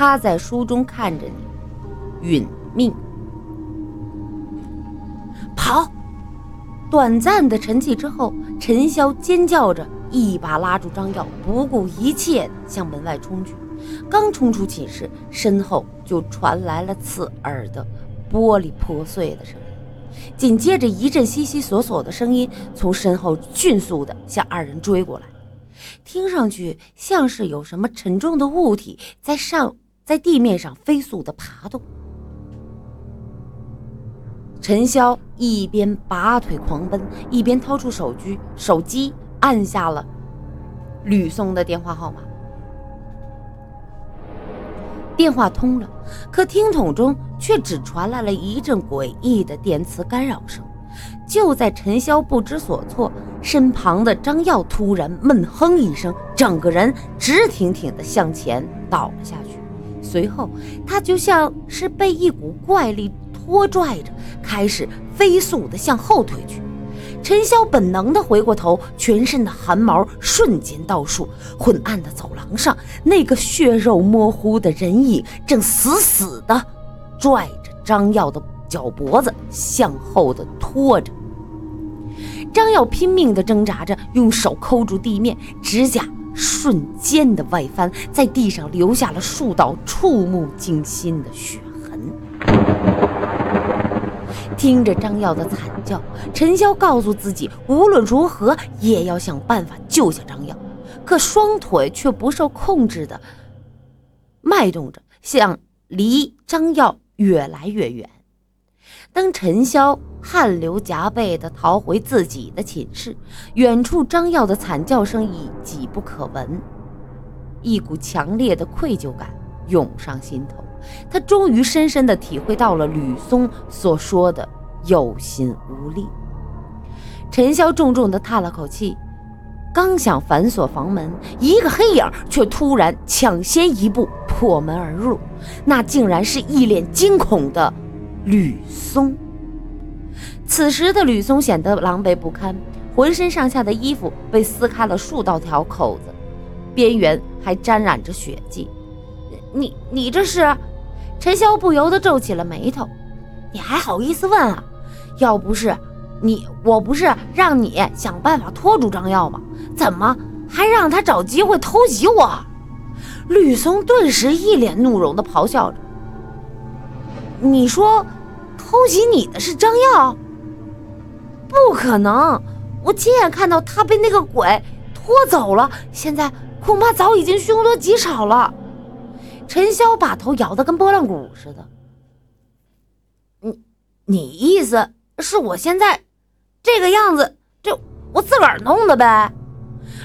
他在书中看着你，殒命。跑！短暂的沉寂之后，陈潇尖叫着，一把拉住张耀，不顾一切向门外冲去。刚冲出寝室，身后就传来了刺耳的玻璃破碎的声音，紧接着一阵悉悉索索的声音从身后迅速的向二人追过来，听上去像是有什么沉重的物体在上在地面上飞速的爬动。陈潇一边拔腿狂奔，一边掏出手机，手机按下了吕松的电话号码。电话通了，可听筒中却只传来了一阵诡异的电磁干扰声。就在陈潇不知所措，身旁的张耀突然闷哼一声，整个人直挺挺地向前倒了下去。随后，他就像是被一股怪力。拖拽着，开始飞速的向后退去。陈潇本能的回过头，全身的汗毛瞬间倒竖。昏暗的走廊上，那个血肉模糊的人影正死死的拽着张耀的脚脖子向后的拖着。张耀拼命的挣扎着，用手抠住地面，指甲瞬间的外翻，在地上留下了数道触目惊心的血痕。听着张耀的惨叫，陈潇告诉自己，无论如何也要想办法救下张耀。可双腿却不受控制的迈动着，向离张耀越来越远。当陈潇汗流浃背地逃回自己的寝室，远处张耀的惨叫声已几不可闻，一股强烈的愧疚感涌上心头。他终于深深地体会到了吕松所说的有心无力。陈潇重重地叹了口气，刚想反锁房门，一个黑影却突然抢先一步破门而入，那竟然是一脸惊恐的吕松。此时的吕松显得狼狈不堪，浑身上下的衣服被撕开了数道条口子，边缘还沾染着血迹。你你这是？陈潇不由得皱起了眉头，你还好意思问啊？要不是你，我不是让你想办法拖住张耀吗？怎么还让他找机会偷袭我？吕松顿时一脸怒容的咆哮着：“你说偷袭你的是张耀？不可能！我亲眼看到他被那个鬼拖走了，现在恐怕早已经凶多吉少了。”陈潇把头摇得跟拨浪鼓似的。你，你意思是我现在这个样子，就我自个儿弄的呗？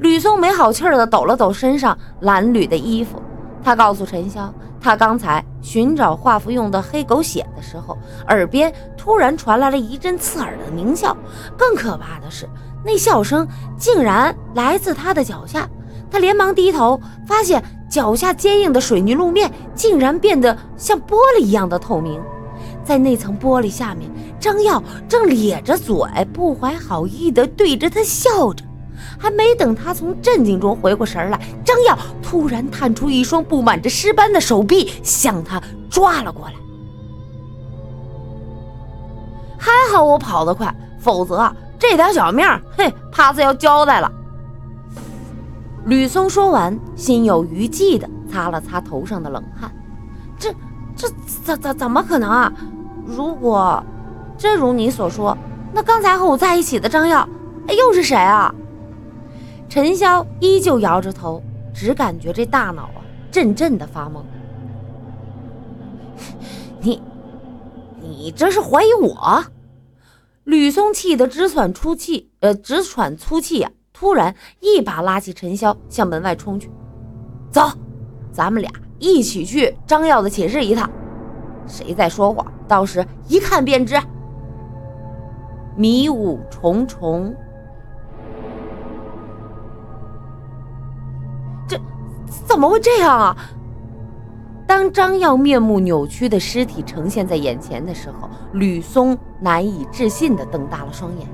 吕松没好气的抖了抖身上蓝缕的衣服，他告诉陈潇，他刚才寻找画符用的黑狗血的时候，耳边突然传来了一阵刺耳的鸣笑，更可怕的是，那笑声竟然来自他的脚下。他连忙低头，发现。脚下坚硬的水泥路面竟然变得像玻璃一样的透明，在那层玻璃下面，张耀正咧着嘴，不怀好意地对着他笑着。还没等他从震惊中回过神来，张耀突然探出一双布满着尸斑的手臂，向他抓了过来。还好我跑得快，否则这条小命，嘿，怕是要交代了。吕松说完，心有余悸地擦了擦头上的冷汗。这、这怎、怎、怎么可能啊？如果真如你所说，那刚才和我在一起的张耀，又是谁啊？陈潇依旧摇着头，只感觉这大脑啊，阵阵的发懵。你、你这是怀疑我？吕松气得直喘粗气，呃，直喘粗气呀！突然，一把拉起陈潇，向门外冲去。走，咱们俩一起去张耀的寝室一趟。谁在说谎，到时一看便知。迷雾重重，怎么会这样啊？当张耀面目扭曲的尸体呈现在眼前的时候，吕松难以置信地瞪大了双眼。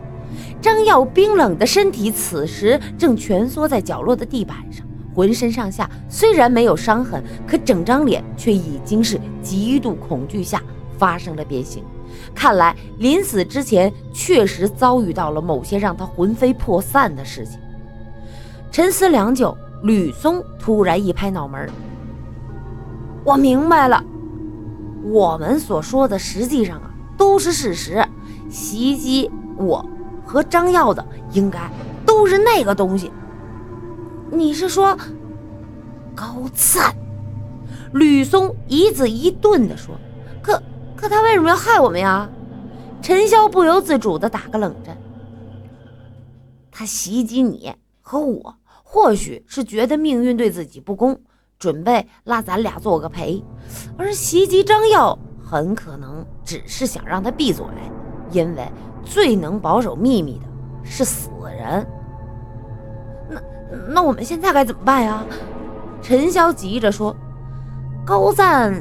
张耀冰冷的身体此时正蜷缩在角落的地板上，浑身上下虽然没有伤痕，可整张脸却已经是极度恐惧下发生了变形。看来临死之前确实遭遇到了某些让他魂飞魄散的事情。沉思良久，吕松突然一拍脑门：“我明白了，我们所说的实际上啊都是事实。袭击我和张耀的应该都是那个东西。你是说高赞？”吕松一字一顿地说：“可。”可他为什么要害我们呀？陈潇不由自主的打个冷战。他袭击你和我，或许是觉得命运对自己不公，准备拉咱俩做个陪；而袭击张耀，很可能只是想让他闭嘴，因为最能保守秘密的是死人。那那我们现在该怎么办呀？陈潇急着说：“高赞。”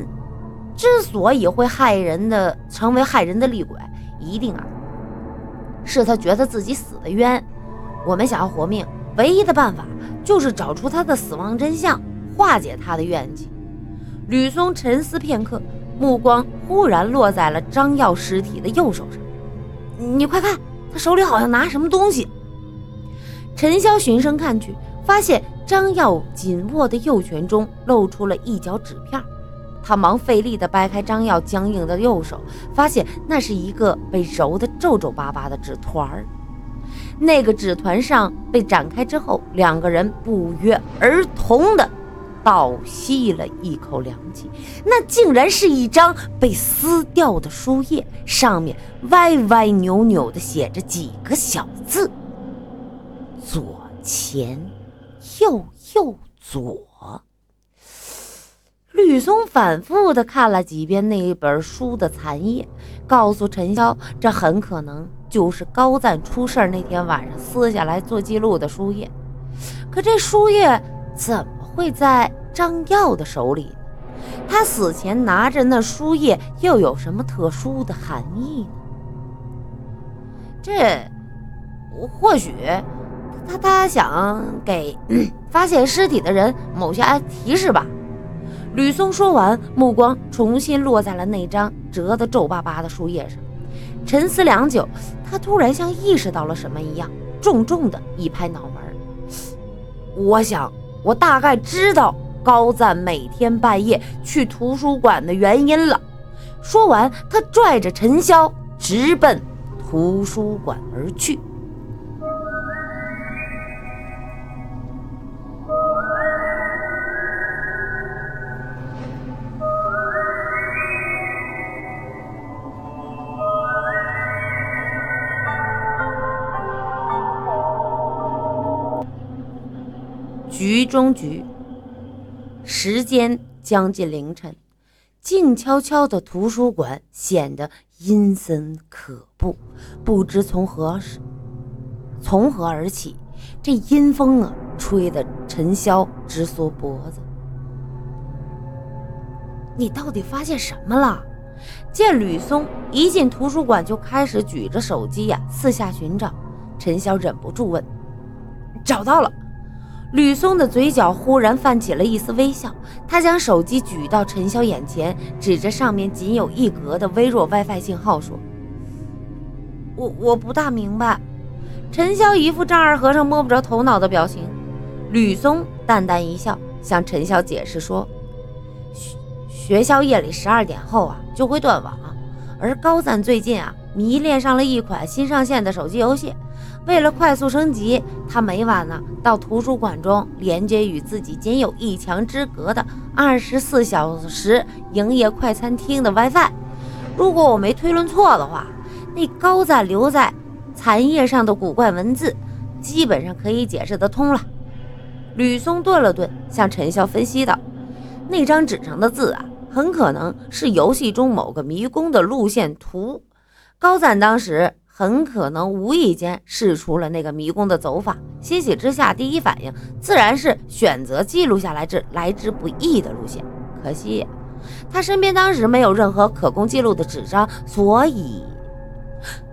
之所以会害人的，成为害人的厉鬼，一定啊，是他觉得自己死的冤。我们想要活命，唯一的办法就是找出他的死亡真相，化解他的怨气。吕松沉思片刻，目光忽然落在了张耀尸体的右手上。你快看，他手里好像拿什么东西。陈潇循声看去，发现张耀紧握的右拳中露出了一角纸片。他忙费力地掰开张耀僵硬的右手，发现那是一个被揉得皱皱巴巴的纸团儿。那个纸团上被展开之后，两个人不约而同的倒吸了一口凉气。那竟然是一张被撕掉的书页，上面歪歪扭扭的写着几个小字：“左前，右右左。”吕松反复的看了几遍那本书的残页，告诉陈潇，这很可能就是高赞出事那天晚上撕下来做记录的书页。可这书页怎么会在张耀的手里？他死前拿着那书页又有什么特殊的含义呢？这，或许他他想给 发现尸体的人某些提示吧。吕松说完，目光重新落在了那张折得皱巴巴的书页上，沉思良久，他突然像意识到了什么一样，重重的一拍脑门：“我想，我大概知道高赞每天半夜去图书馆的原因了。”说完，他拽着陈潇直奔图书馆而去。局中局，时间将近凌晨，静悄悄的图书馆显得阴森可怖。不知从何时，从何而起，这阴风啊，吹得陈潇直缩脖子。你到底发现什么了？见吕松一进图书馆就开始举着手机呀，四下寻找。陈潇忍不住问：“找到了。”吕松的嘴角忽然泛起了一丝微笑，他将手机举到陈潇眼前，指着上面仅有一格的微弱 WiFi 信号说：“我我不大明白。”陈潇一副丈二和尚摸不着头脑的表情。吕松淡淡一笑，向陈潇解释说：“学学校夜里十二点后啊就会断网，而高赞最近啊迷恋上了一款新上线的手机游戏。”为了快速升级，他每晚呢到图书馆中连接与自己仅有一墙之隔的二十四小时营业快餐厅的 WiFi。如果我没推论错的话，那高赞留在残页上的古怪文字，基本上可以解释得通了。吕松顿了顿，向陈潇分析道：“那张纸上的字啊，很可能是游戏中某个迷宫的路线图。高赞当时。”很可能无意间试出了那个迷宫的走法，欣喜之下，第一反应自然是选择记录下来这来之不易的路线。可惜他身边当时没有任何可供记录的纸张，所以，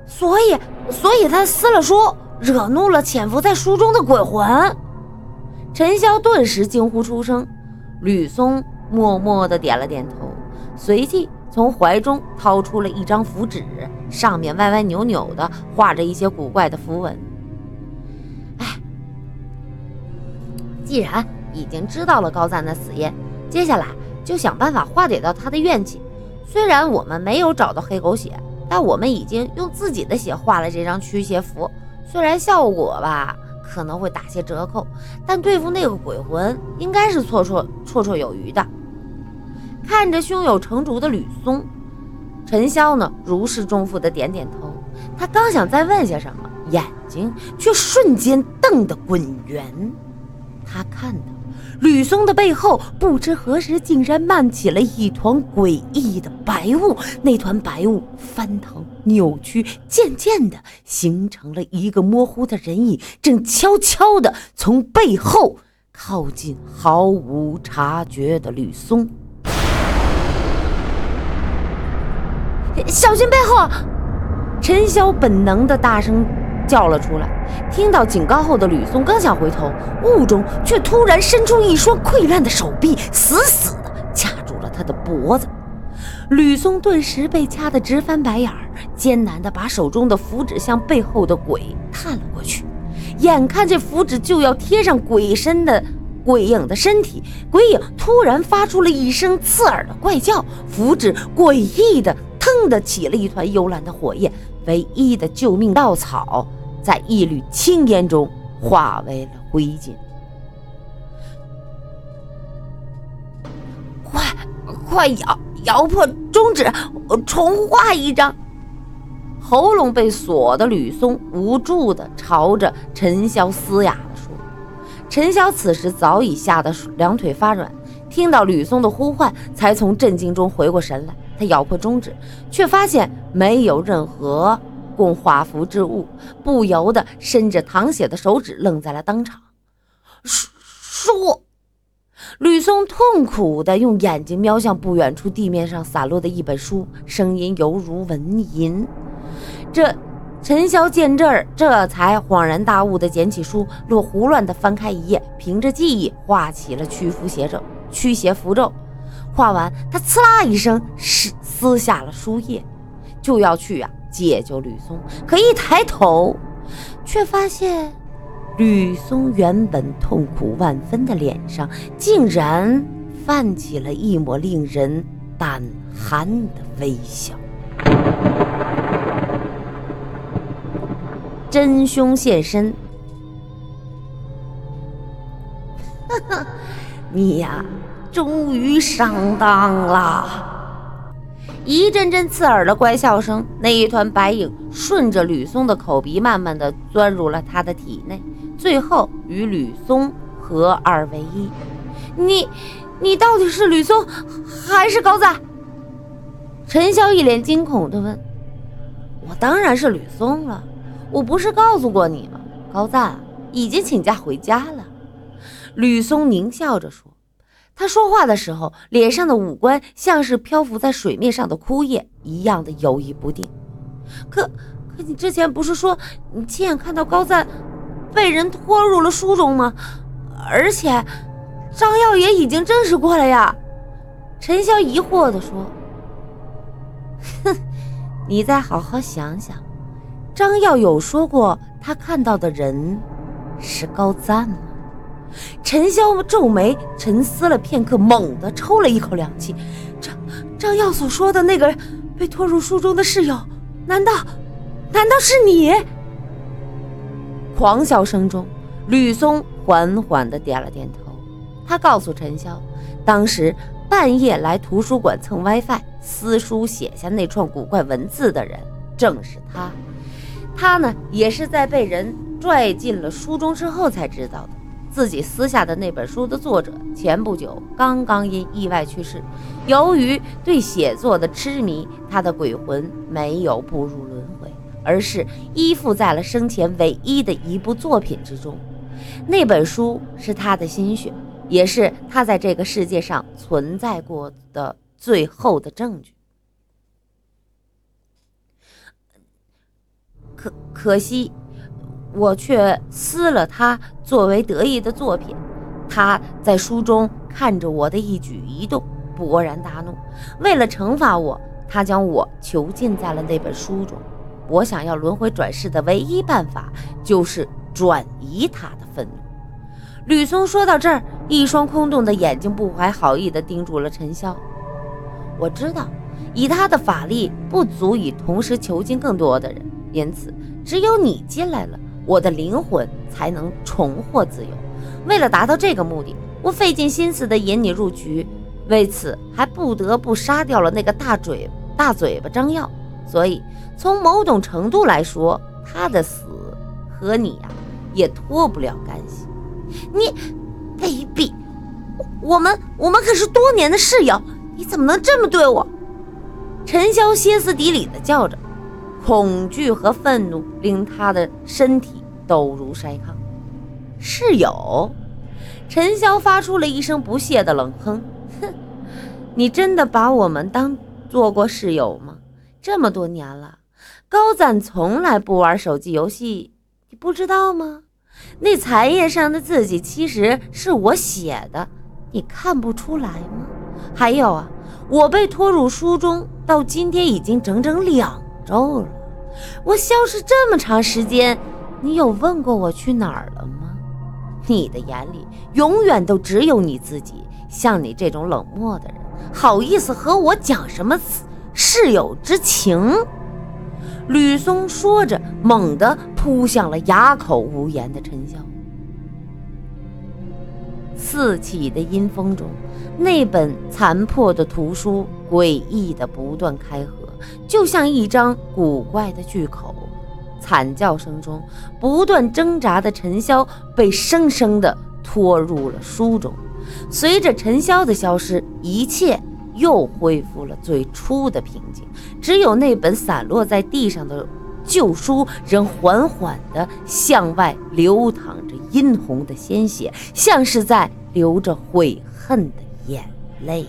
所以，所以他撕了书，惹怒了潜伏在书中的鬼魂。陈潇顿时惊呼出声，吕松默默地点了点头，随即从怀中掏出了一张符纸，上面歪歪扭扭的画着一些古怪的符文。哎，既然已经知道了高赞的死因，接下来就想办法化解掉他的怨气。虽然我们没有找到黑狗血，但我们已经用自己的血画了这张驱邪符，虽然效果吧。可能会打些折扣，但对付那个鬼魂应该是绰绰绰绰有余的。看着胸有成竹的吕松，陈潇呢如释重负的点点头。他刚想再问些什么，眼睛却瞬间瞪得滚圆。他看到。吕松的背后，不知何时竟然漫起了一团诡异的白雾。那团白雾翻腾、扭曲，渐渐的形成了一个模糊的人影，正悄悄的从背后靠近，毫无察觉的吕松。小心背后！陈潇本能的大声。叫了出来，听到警告后的吕松刚想回头，雾中却突然伸出一双溃烂的手臂，死死的掐住了他的脖子。吕松顿时被掐得直翻白眼儿，艰难的把手中的符纸向背后的鬼探了过去。眼看这符纸就要贴上鬼身的鬼影的身体，鬼影突然发出了一声刺耳的怪叫，符纸诡异的腾的起了一团幽蓝的火焰，唯一的救命稻草。在一缕青烟中化为了灰烬。快，快咬咬破中指，重画一张。喉咙被锁的吕松无助地朝着陈潇嘶哑的说：“陈潇此时早已吓得两腿发软，听到吕松的呼唤，才从震惊中回过神来。他咬破中指，却发现没有任何。”供画符之物，不由得伸着淌血的手指愣在了当场。书，吕松痛苦地用眼睛瞄向不远处地面上散落的一本书，声音犹如蚊吟。这陈潇见这儿，这才恍然大悟地捡起书，落胡乱地翻开一页，凭着记忆画起了驱符邪咒、驱邪符咒。画完，他呲啦一声撕撕下了书页，就要去呀。解救吕松，可一抬头，却发现吕松原本痛苦万分的脸上，竟然泛起了一抹令人胆寒的微笑。真凶现身！哈哈，你呀，终于上当了！一阵阵刺耳的怪笑声，那一团白影顺着吕松的口鼻，慢慢的钻入了他的体内，最后与吕松合二为一。你，你到底是吕松还是高赞？陈潇一脸惊恐的问。我当然是吕松了，我不是告诉过你吗？高赞已经请假回家了。吕松狞笑着说。他说话的时候，脸上的五官像是漂浮在水面上的枯叶一样的游移不定。可可，你之前不是说你亲眼看到高赞被人拖入了书中吗？而且张耀也已经证实过了呀。陈潇疑惑地说：“哼，你再好好想想，张耀有说过他看到的人是高赞吗？”陈潇皱眉沉思了片刻，猛地抽了一口凉气。张张耀所说的那个被拖入书中的室友，难道难道是你？狂笑声中，吕松缓缓地点了点头。他告诉陈潇，当时半夜来图书馆蹭 WiFi、私书写下那串古怪文字的人，正是他。他呢，也是在被人拽进了书中之后才知道的。自己撕下的那本书的作者，前不久刚刚因意外去世。由于对写作的痴迷，他的鬼魂没有步入轮回，而是依附在了生前唯一的一部作品之中。那本书是他的心血，也是他在这个世界上存在过的最后的证据。可可惜。我却撕了他作为得意的作品，他在书中看着我的一举一动，勃然大怒。为了惩罚我，他将我囚禁在了那本书中。我想要轮回转世的唯一办法，就是转移他的愤怒。吕松说到这儿，一双空洞的眼睛不怀好意地盯住了陈潇。我知道，以他的法力，不足以同时囚禁更多的人，因此只有你进来了，我的灵魂才能重获自由。为了达到这个目的，我费尽心思地引你入局，为此还不得不杀掉了那个大嘴大嘴巴张耀。所以，从某种程度来说，他的死和你呀也脱不了干系。你卑鄙！我们我们可是多年的室友，你怎么能这么对我？陈潇歇斯底里的叫着，恐惧和愤怒令他的身体抖如筛糠。室友？陈潇发出了一声不屑的冷哼：“哼，你真的把我们当做过室友吗？这么多年了，高赞从来不玩手机游戏，你不知道吗？”那彩页上的字迹其实是我写的，你看不出来吗？还有啊，我被拖入书中，到今天已经整整两周了。我消失这么长时间，你有问过我去哪儿了吗？你的眼里永远都只有你自己。像你这种冷漠的人，好意思和我讲什么室友之情？吕松说着，猛地扑向了哑口无言的陈潇。四起的阴风中，那本残破的图书诡异的不断开合，就像一张古怪的巨口。惨叫声中，不断挣扎的陈潇被生生的拖入了书中。随着陈潇的消失，一切。又恢复了最初的平静，只有那本散落在地上的旧书仍缓缓地向外流淌着殷红的鲜血，像是在流着悔恨的眼泪。